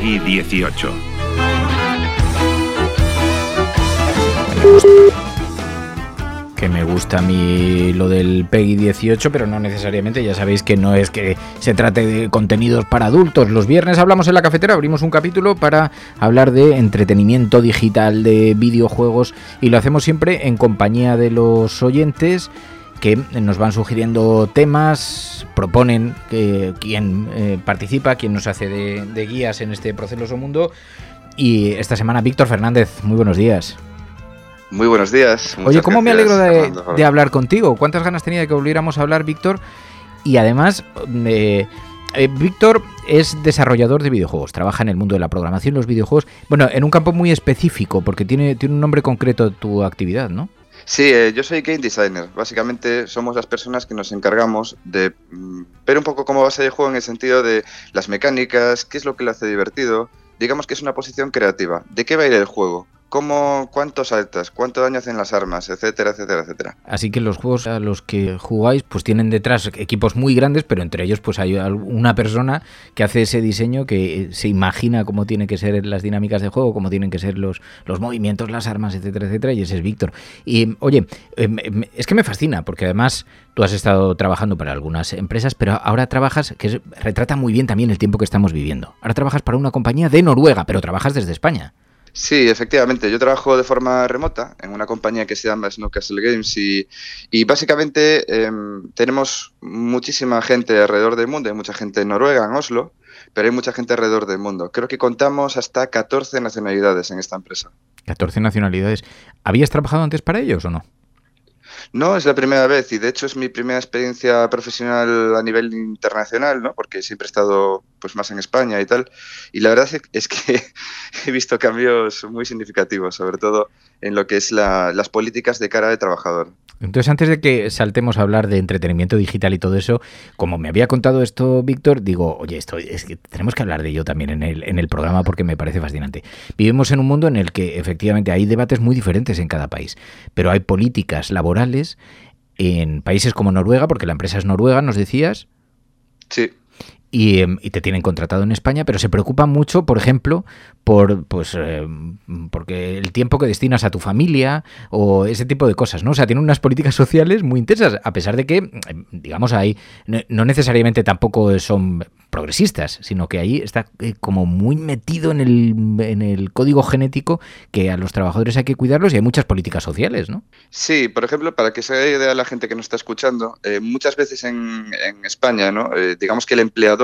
Peggy 18. que me gusta a mí lo del Peggy 18, pero no necesariamente, ya sabéis que no es que se trate de contenidos para adultos. Los viernes hablamos en la cafetera, abrimos un capítulo para hablar de entretenimiento digital, de videojuegos, y lo hacemos siempre en compañía de los oyentes que nos van sugiriendo temas, proponen que, quién eh, participa, quién nos hace de, de guías en este proceso mundo. Y esta semana, Víctor Fernández, muy buenos días. Muy buenos días. Oye, ¿cómo me alegro de, de, hablar contigo? ¿Cuántas ganas tenía de que volviéramos a hablar, Víctor? Y además, eh, eh, Víctor es desarrollador de videojuegos, trabaja en el mundo de la programación, los videojuegos, bueno, en un campo muy específico, porque tiene, tiene un nombre concreto tu actividad, ¿no? Sí, eh, yo soy game designer. Básicamente somos las personas que nos encargamos de mm, ver un poco cómo va a ser el juego en el sentido de las mecánicas, qué es lo que lo hace divertido. Digamos que es una posición creativa. ¿De qué va a ir el juego? Cómo, saltas, cuánto daño hacen las armas, etcétera, etcétera, etcétera. Así que los juegos a los que jugáis pues tienen detrás equipos muy grandes, pero entre ellos pues hay una persona que hace ese diseño que se imagina cómo tienen que ser las dinámicas de juego, cómo tienen que ser los, los movimientos, las armas, etcétera, etcétera, y ese es Víctor. Y oye, em, em, es que me fascina, porque además tú has estado trabajando para algunas empresas, pero ahora trabajas, que retrata muy bien también el tiempo que estamos viviendo. Ahora trabajas para una compañía de Noruega, pero trabajas desde España. Sí, efectivamente. Yo trabajo de forma remota en una compañía que se llama Snowcastle Games y, y básicamente eh, tenemos muchísima gente alrededor del mundo. Hay mucha gente en Noruega, en Oslo, pero hay mucha gente alrededor del mundo. Creo que contamos hasta 14 nacionalidades en esta empresa. 14 nacionalidades. ¿Habías trabajado antes para ellos o no? No, es la primera vez y de hecho es mi primera experiencia profesional a nivel internacional, ¿no? Porque siempre he estado pues más en España y tal. Y la verdad es que he visto cambios muy significativos, sobre todo en lo que es la, las políticas de cara de trabajador. Entonces, antes de que saltemos a hablar de entretenimiento digital y todo eso, como me había contado esto Víctor, digo, oye, esto es que tenemos que hablar de ello también en el, en el programa porque me parece fascinante. Vivimos en un mundo en el que efectivamente hay debates muy diferentes en cada país, pero hay políticas laborales en países como Noruega, porque la empresa es noruega, nos decías. Sí. Y, em, y, te tienen contratado en España, pero se preocupan mucho, por ejemplo, por pues eh, porque el tiempo que destinas a tu familia o ese tipo de cosas, ¿no? O sea, tienen unas políticas sociales muy intensas, a pesar de que, em, digamos, ahí no necesariamente tampoco son progresistas, sino que ahí está eh, como muy metido en el, en el código genético que a los trabajadores hay que cuidarlos y hay muchas políticas sociales, ¿no? Sí, por ejemplo, para que se haga idea la gente que nos está escuchando, eh, muchas veces en, en España, ¿no? Eh, digamos que el empleador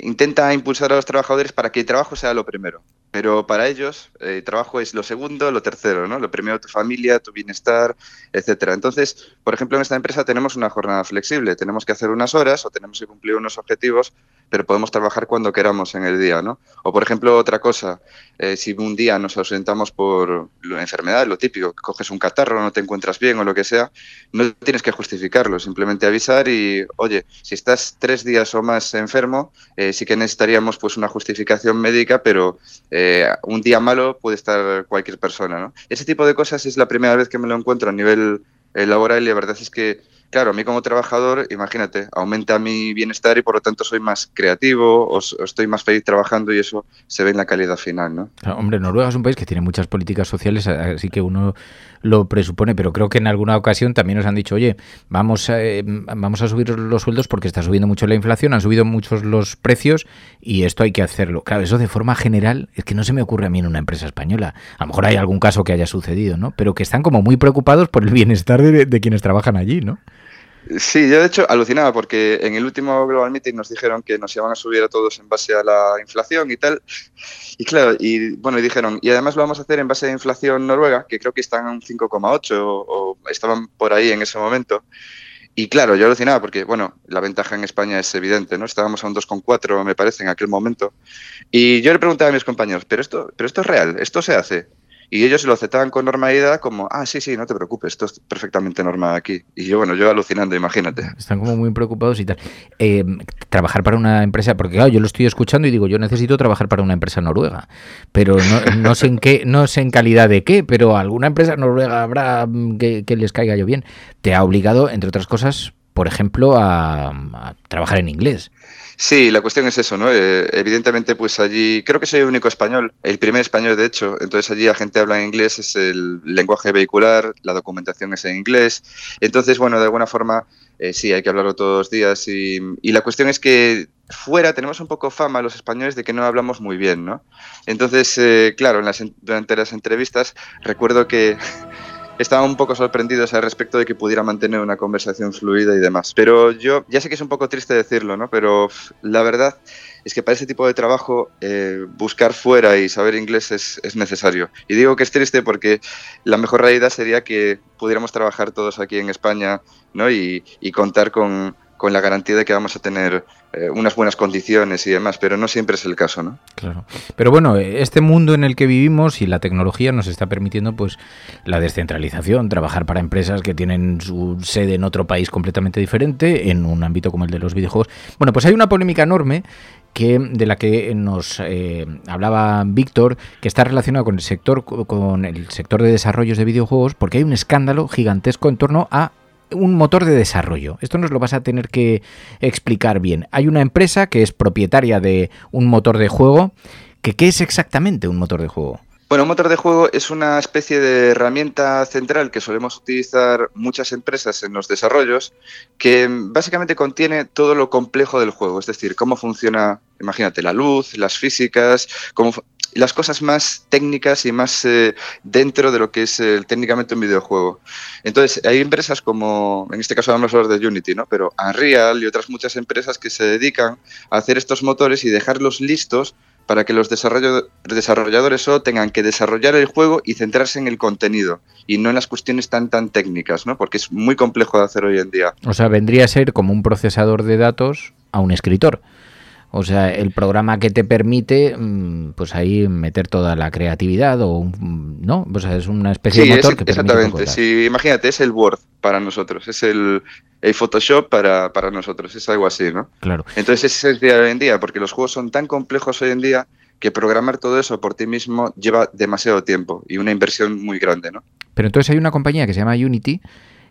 intenta impulsar a los trabajadores para que el trabajo sea lo primero. Pero para ellos, el trabajo es lo segundo, lo tercero, ¿no? Lo primero tu familia, tu bienestar, etcétera. Entonces, por ejemplo, en esta empresa tenemos una jornada flexible. Tenemos que hacer unas horas o tenemos que cumplir unos objetivos, pero podemos trabajar cuando queramos en el día, ¿no? O, por ejemplo, otra cosa, eh, si un día nos ausentamos por la enfermedad, lo típico, coges un catarro, no te encuentras bien o lo que sea, no tienes que justificarlo, simplemente avisar y, oye, si estás tres días o más enfermo, eh, sí que necesitaríamos pues una justificación médica, pero eh, un día malo puede estar cualquier persona, ¿no? Ese tipo de cosas es la primera vez que me lo encuentro a nivel laboral y la verdad es que claro, a mí como trabajador, imagínate, aumenta mi bienestar y por lo tanto soy más creativo o, estoy más feliz trabajando y eso se ve en la calidad final, ¿no? hombre, Noruega es un país que tiene muchas políticas sociales, así que uno lo presupone, pero creo que en alguna ocasión también nos han dicho, oye, vamos a, eh, vamos a subir los sueldos porque está subiendo mucho la inflación, han subido muchos los precios y esto hay que hacerlo. Claro, eso de forma general es que no se me ocurre a mí en una empresa española. A lo mejor hay algún caso que haya sucedido, ¿no? Pero que están como muy preocupados por el bienestar de quienes trabajan allí, ¿no? Sí, yo de hecho alucinaba porque en el último Global Meeting nos dijeron que nos iban a subir a todos en base a la inflación y tal. Y claro, y bueno, y dijeron, y además lo vamos a hacer en base a inflación noruega, que creo que están en 5,8 o, o estaban por ahí en ese momento. Y claro, yo alucinaba porque, bueno, la ventaja en España es evidente, ¿no? Estábamos a un 2,4, me parece, en aquel momento. Y yo le preguntaba a mis compañeros, ¿pero esto, pero esto es real? ¿Esto se hace? Y ellos lo aceptaban con normalidad como, ah, sí, sí, no te preocupes, esto es perfectamente normal aquí. Y yo, bueno, yo alucinando, imagínate. Están como muy preocupados y tal. Eh, trabajar para una empresa, porque claro, yo lo estoy escuchando y digo, yo necesito trabajar para una empresa noruega, pero no, sé en qué, no sé en calidad de qué, pero alguna empresa noruega habrá mm, que, les caiga yo bien. Te ha obligado, entre otras cosas, por ejemplo, a trabajar en inglés. Sí, la cuestión es eso, ¿no? Eh, evidentemente, pues allí, creo que soy el único español, el primer español de hecho, entonces allí la gente habla en inglés, es el lenguaje vehicular, la documentación es en inglés, entonces, bueno, de alguna forma, eh, sí, hay que hablarlo todos los días y, la cuestión es que fuera tenemos un poco fama los españoles de que no hablamos muy bien, ¿no? Entonces, eh, claro, en las, durante las entrevistas recuerdo que estaba un poco sorprendidos al respecto de que pudiera mantener una conversación fluida y demás. Pero yo, ya sé que es un poco triste decirlo, ¿no? Pero la verdad es que para ese tipo de trabajo eh, buscar fuera y saber inglés es, es, necesario. Y digo que es triste porque la mejor realidad sería que pudiéramos trabajar todos aquí en España ¿no? y contar con, con la garantía de que vamos a tener eh, unas buenas condiciones y demás, pero no siempre es el caso, ¿no? Claro. Pero bueno, este mundo en el que vivimos y la tecnología nos está permitiendo pues la descentralización, trabajar para empresas que tienen su sede en otro país completamente diferente, en un ámbito como el de los videojuegos. Bueno, pues hay una polémica enorme que de la que nos eh, hablaba Víctor, que está relacionada con el sector con el sector de desarrollos de videojuegos, porque hay un escándalo gigantesco en torno a un motor de desarrollo. Esto nos lo vas a tener que explicar bien. Hay una empresa que es propietaria de un motor de juego. Que, ¿Qué es exactamente un motor de juego? Bueno, un motor de juego es una especie de herramienta central que solemos utilizar muchas empresas en los desarrollos, que básicamente contiene todo lo complejo del juego, es decir, cómo funciona, imagínate, la luz, las físicas, cómo, las cosas más técnicas y más eh, dentro de lo que es eh, técnicamente un videojuego. Entonces, hay empresas como, en este caso vamos a hablar de Unity, ¿no? pero Unreal y otras muchas empresas que se dedican a hacer estos motores y dejarlos listos para que los desarrolladores solo tengan que desarrollar el juego y centrarse en el contenido y no en las cuestiones tan tan técnicas, ¿no? Porque es muy complejo de hacer hoy en día. O sea, vendría a ser como un procesador de datos a un escritor. O sea, el programa que te permite, mm, pues ahí meter toda la creatividad o, ¿no? O sea, es una especie de motor que permite Exactamente, sí, imagínate, es el Word para nosotros, es el, Photoshop para, para, nosotros, es algo así, ¿no? Claro. Entonces ese es el día de hoy en día, porque los juegos son tan complejos hoy en día que programar todo eso por ti mismo lleva demasiado tiempo y una inversión muy grande, ¿no? Pero entonces hay una compañía que se llama Unity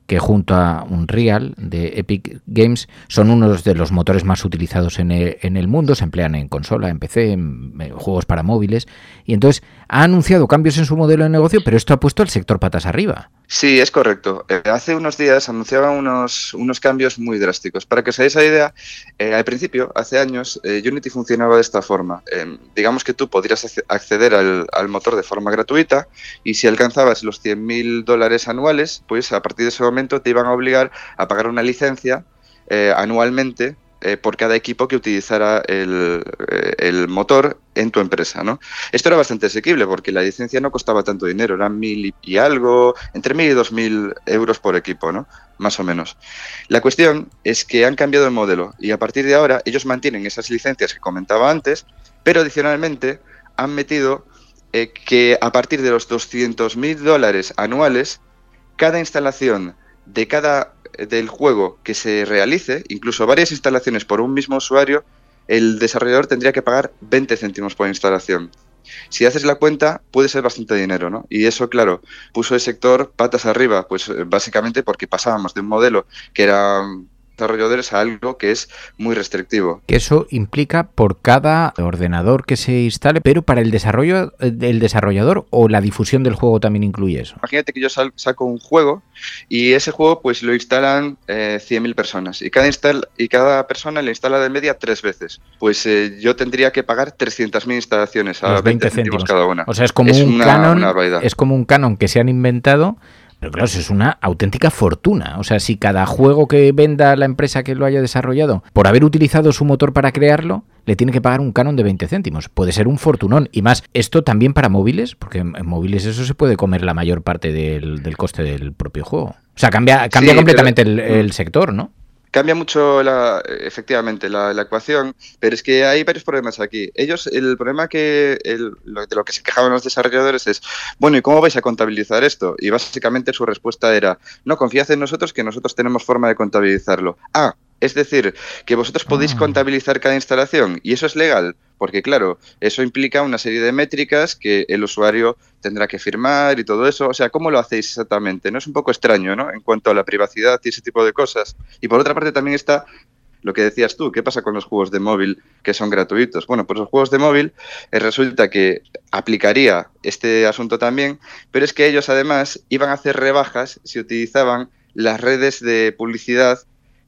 que junto a Unreal de Epic Games son unos de los motores más utilizados en el, mundo, se emplean en consola, en PC, en, juegos para móviles, y entonces ha anunciado cambios en su modelo de negocio, pero esto ha puesto al sector patas arriba. Sí, es correcto. Eh, hace unos días anunciaba unos, unos cambios muy drásticos. Para que os hagáis la idea, eh, al principio, hace años, eh, Unity funcionaba de esta forma. digamos que tú podrías acceder al, al, motor de forma gratuita y si alcanzabas los 100.000 dólares anuales, pues a partir de ese momento te iban a obligar a pagar una licencia anualmente eh, por cada equipo que utilizara el, eh, el, motor en tu empresa. ¿no? Esto era bastante asequible porque la licencia no costaba tanto dinero, eran mil y algo, entre mil y dos mil euros por equipo, ¿no? más o menos. La cuestión es que han cambiado el modelo y a partir de ahora ellos mantienen esas licencias que comentaba antes, pero adicionalmente han metido eh, que a partir de los 200 mil dólares anuales, cada instalación de cada del juego que se realice, incluso varias instalaciones por un mismo usuario, el desarrollador tendría que pagar 20 céntimos por instalación. si haces la cuenta, puede ser bastante dinero, ¿no? Y eso, claro, puso el sector patas arriba, pues eh, básicamente porque pasábamos de un modelo que era desarrolladores a algo que es muy restrictivo. Que eso implica por cada ordenador que se instale, pero para el desarrollo del desarrollador o la difusión del juego también incluye eso. Imagínate que yo saco un juego y ese juego pues lo instalan eh, 100.000 personas y cada, install y cada persona le instala de media tres veces. Pues eh, yo tendría que pagar 300.000 instalaciones a 20, céntimos cada una. O sea, es como un canon, es como un canon que se han inventado pero claro, eso es una auténtica fortuna. O sea, si cada juego que venda la empresa que lo haya desarrollado, por haber utilizado su motor para crearlo, le tiene que pagar un canon de 20 céntimos. Puede ser un fortunón. Y más, esto también para móviles, porque en móviles eso se puede comer la mayor parte del, coste del propio juego. O sea, cambia, cambia completamente el sector, ¿no? Cambia mucho la, efectivamente la, ecuación, pero es que hay varios problemas aquí. Ellos, el problema que de lo que se quejaban los desarrolladores es, bueno, ¿y cómo vais a contabilizar esto? Y básicamente su respuesta era, no, confiad en nosotros que nosotros tenemos forma de contabilizarlo. Ah, es decir, que vosotros podéis ah. contabilizar cada instalación y eso es legal, porque claro, eso implica una serie de métricas que el usuario tendrá que firmar y todo eso. O sea, ¿cómo lo hacéis exactamente? No es un poco extraño, ¿no? En cuanto a la privacidad y ese tipo de cosas. Y por otra parte también está lo que decías tú, ¿qué pasa con los juegos de móvil que son gratuitos? Bueno, pues los juegos de móvil eh, resulta que aplicaría este asunto también, pero es que ellos además iban a hacer rebajas si utilizaban las redes de publicidad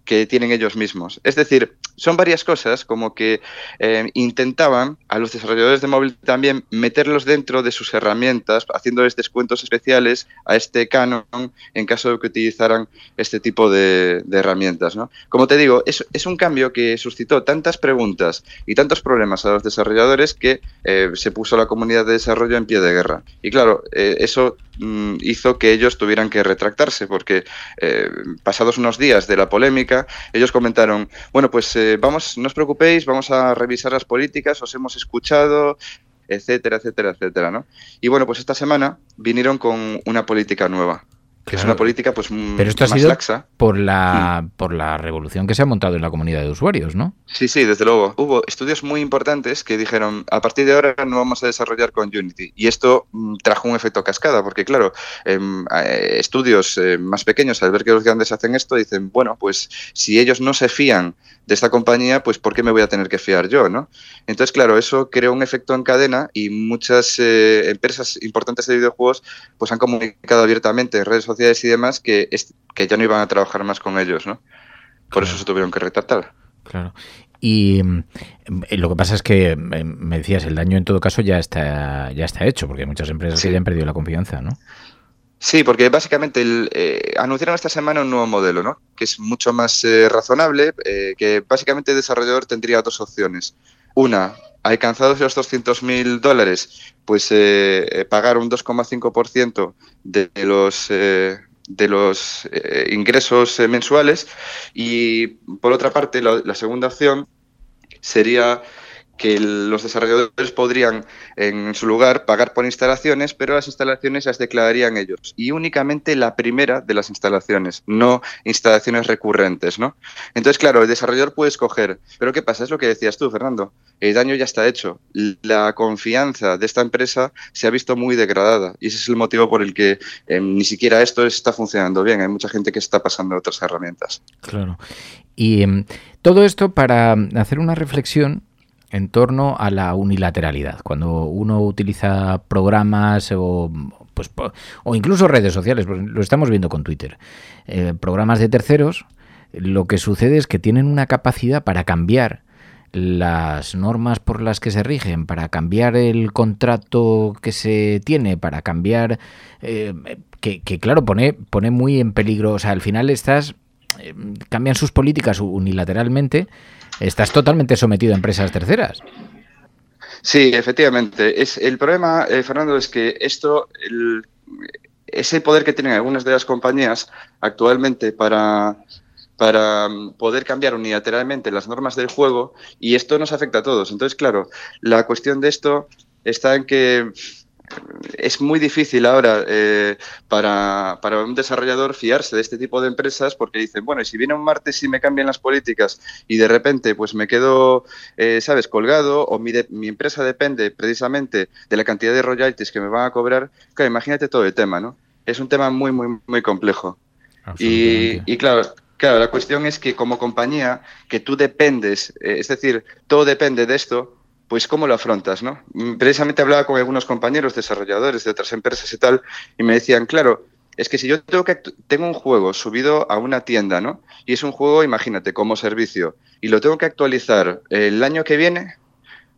que tienen ellos mismos. Es decir, son varias cosas como que eh, intentaban a los desarrolladores de móvil también meterlos dentro de sus herramientas, haciéndoles descuentos especiales a este canon en caso de que utilizaran este tipo de, herramientas. ¿no? Como te digo, es, es, un cambio que suscitó tantas preguntas y tantos problemas a los desarrolladores que eh, se puso la comunidad de desarrollo en pie de guerra. Y claro, eh, eso mm, hizo que ellos tuvieran que retractarse porque pasados unos días de la polémica, ellos comentaron, bueno, pues eh, vamos, no os preocupéis, vamos a revisar las políticas, os hemos escuchado, etcétera, etcétera, etcétera, ¿no? Y bueno, pues esta semana vinieron con una política nueva que es una política pues Pero esto ha sido por la mm. por la revolución que se ha montado en la comunidad de usuarios, ¿no? Sí, sí, desde luego. Hubo estudios muy importantes que dijeron, a partir de ahora no vamos a desarrollar con Unity. Y esto mm, trajo un efecto cascada, porque claro, em, eh, estudios eh, más pequeños, al ver que los grandes hacen esto, dicen, bueno, pues si ellos no se fían de esta compañía, pues ¿por qué me voy a tener que fiar yo, no? Entonces, claro, eso creó un efecto en cadena y muchas eh, empresas importantes de videojuegos pues han comunicado abiertamente en redes sociales y demás que, que ya no iban a trabajar más con ellos, ¿no? Por eso se tuvieron que retratar. Claro. Y mm, lo que pasa es que mm, me decías, el daño en todo caso ya está, ya está hecho, porque hay muchas empresas que ya han perdido la confianza, ¿no? Sí, porque básicamente eh, anunciaron esta semana un nuevo modelo, ¿no? Que es mucho más eh, razonable, eh, que básicamente el desarrollador tendría dos opciones. Una, alcanzados los 200.000 dólares, pues eh, pagar un 2,5% de los eh, de los eh, ingresos mensuales y por otra parte la segunda opción sería que los desarrolladores podrían, en su lugar, pagar por instalaciones, pero las instalaciones las declararían ellos. Y únicamente la primera de las instalaciones, no instalaciones recurrentes, ¿no? Entonces, claro, el desarrollador puede escoger. Pero ¿qué pasa? Es lo que decías tú, Fernando. El daño ya está hecho. La confianza de esta empresa se ha visto muy degradada. Y ese es el motivo por el que em, ni siquiera esto está funcionando bien. Hay mucha gente que está pasando otras herramientas. Claro. Y em, todo esto para hacer una reflexión en torno a la unilateralidad. Cuando uno utiliza programas o, pues, o incluso redes sociales, pues lo estamos viendo con Twitter, eh, programas de terceros, lo que sucede es que tienen una capacidad para cambiar las normas por las que se rigen, para cambiar el contrato que se tiene, para cambiar, eh, que, claro, pone, pone muy en peligro, o sea, al final estás, eh, cambian sus políticas unilateralmente estás totalmente sometido a empresas terceras. Sí, efectivamente. Es, el problema, eh, Fernando, es que esto, ese poder que tienen algunas de las compañías actualmente para, para poder cambiar unilateralmente las normas del juego, y esto nos afecta a todos. Entonces, claro, la cuestión de esto está en que es muy difícil ahora eh, para, para, un desarrollador fiarse de este tipo de empresas porque dicen, bueno, y si viene un martes y me cambian las políticas y de repente pues me quedo, eh, ¿sabes?, colgado o mi, de, mi, empresa depende precisamente de la cantidad de royalties que me van a cobrar, claro, imagínate todo el tema, ¿no? Es un tema muy, muy, muy complejo. Y, y claro, Claro, la cuestión es que como compañía, que tú dependes, eh, es decir, todo depende de esto, pues cómo lo afrontas, ¿no? Mm, precisamente hablaba con algunos compañeros desarrolladores de otras empresas y tal, y me decían, claro, es que si yo tengo, que tengo un juego subido a una tienda, ¿no? Y es un juego, imagínate, como servicio, y lo tengo que actualizar el año que viene,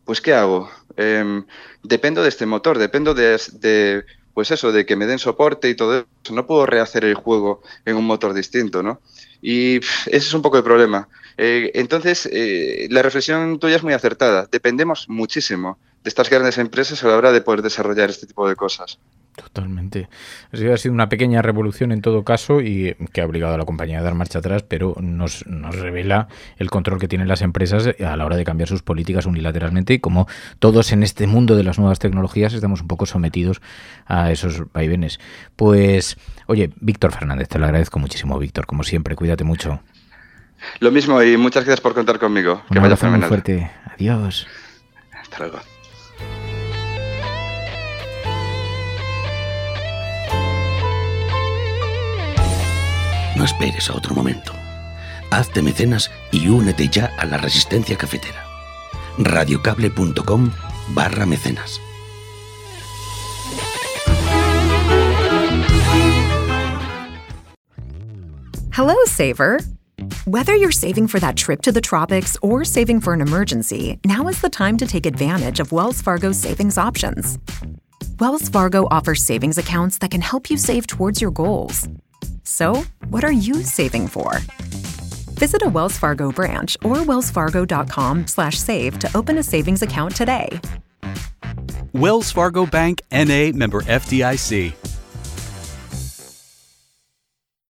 pues ¿qué hago? Eh, dependo de este motor, dependo de, de, pues eso, de que me den soporte y todo eso. No puedo rehacer el juego en un motor distinto, ¿no? Y ese es un poco el problema. Eh, entonces, eh, la reflexión tuya es muy acertada. Dependemos muchísimo de estas grandes empresas a la hora de poder desarrollar este tipo de cosas. Totalmente. Ha sido una pequeña revolución en todo caso y que ha obligado a la compañía a dar marcha atrás, pero nos, nos revela el control que tienen las empresas a la hora de cambiar sus políticas unilateralmente y como todos en este mundo de las nuevas tecnologías estamos un poco sometidos a esos vaivenes. Pues, oye, Víctor Fernández, te lo agradezco muchísimo, Víctor, como siempre, cuídate mucho. Lo mismo y muchas gracias por contar conmigo. Que Un vaya fenomenal. Muy fuerte. Adiós. Hasta luego. No esperes a otro momento. Hazte mecenas y únete ya a la resistencia cafetera. radiocable.com barra mecenas. Hello, Saver. Whether you're saving for that trip to the tropics or saving for an emergency, now is the time to take advantage of Wells Fargo's savings options. Wells Fargo offers savings accounts that can help you save towards your goals. So, what are you saving for? Visit a Wells Fargo branch or wellsfargo.com/save to open a savings account today. Wells Fargo Bank NA member FDIC.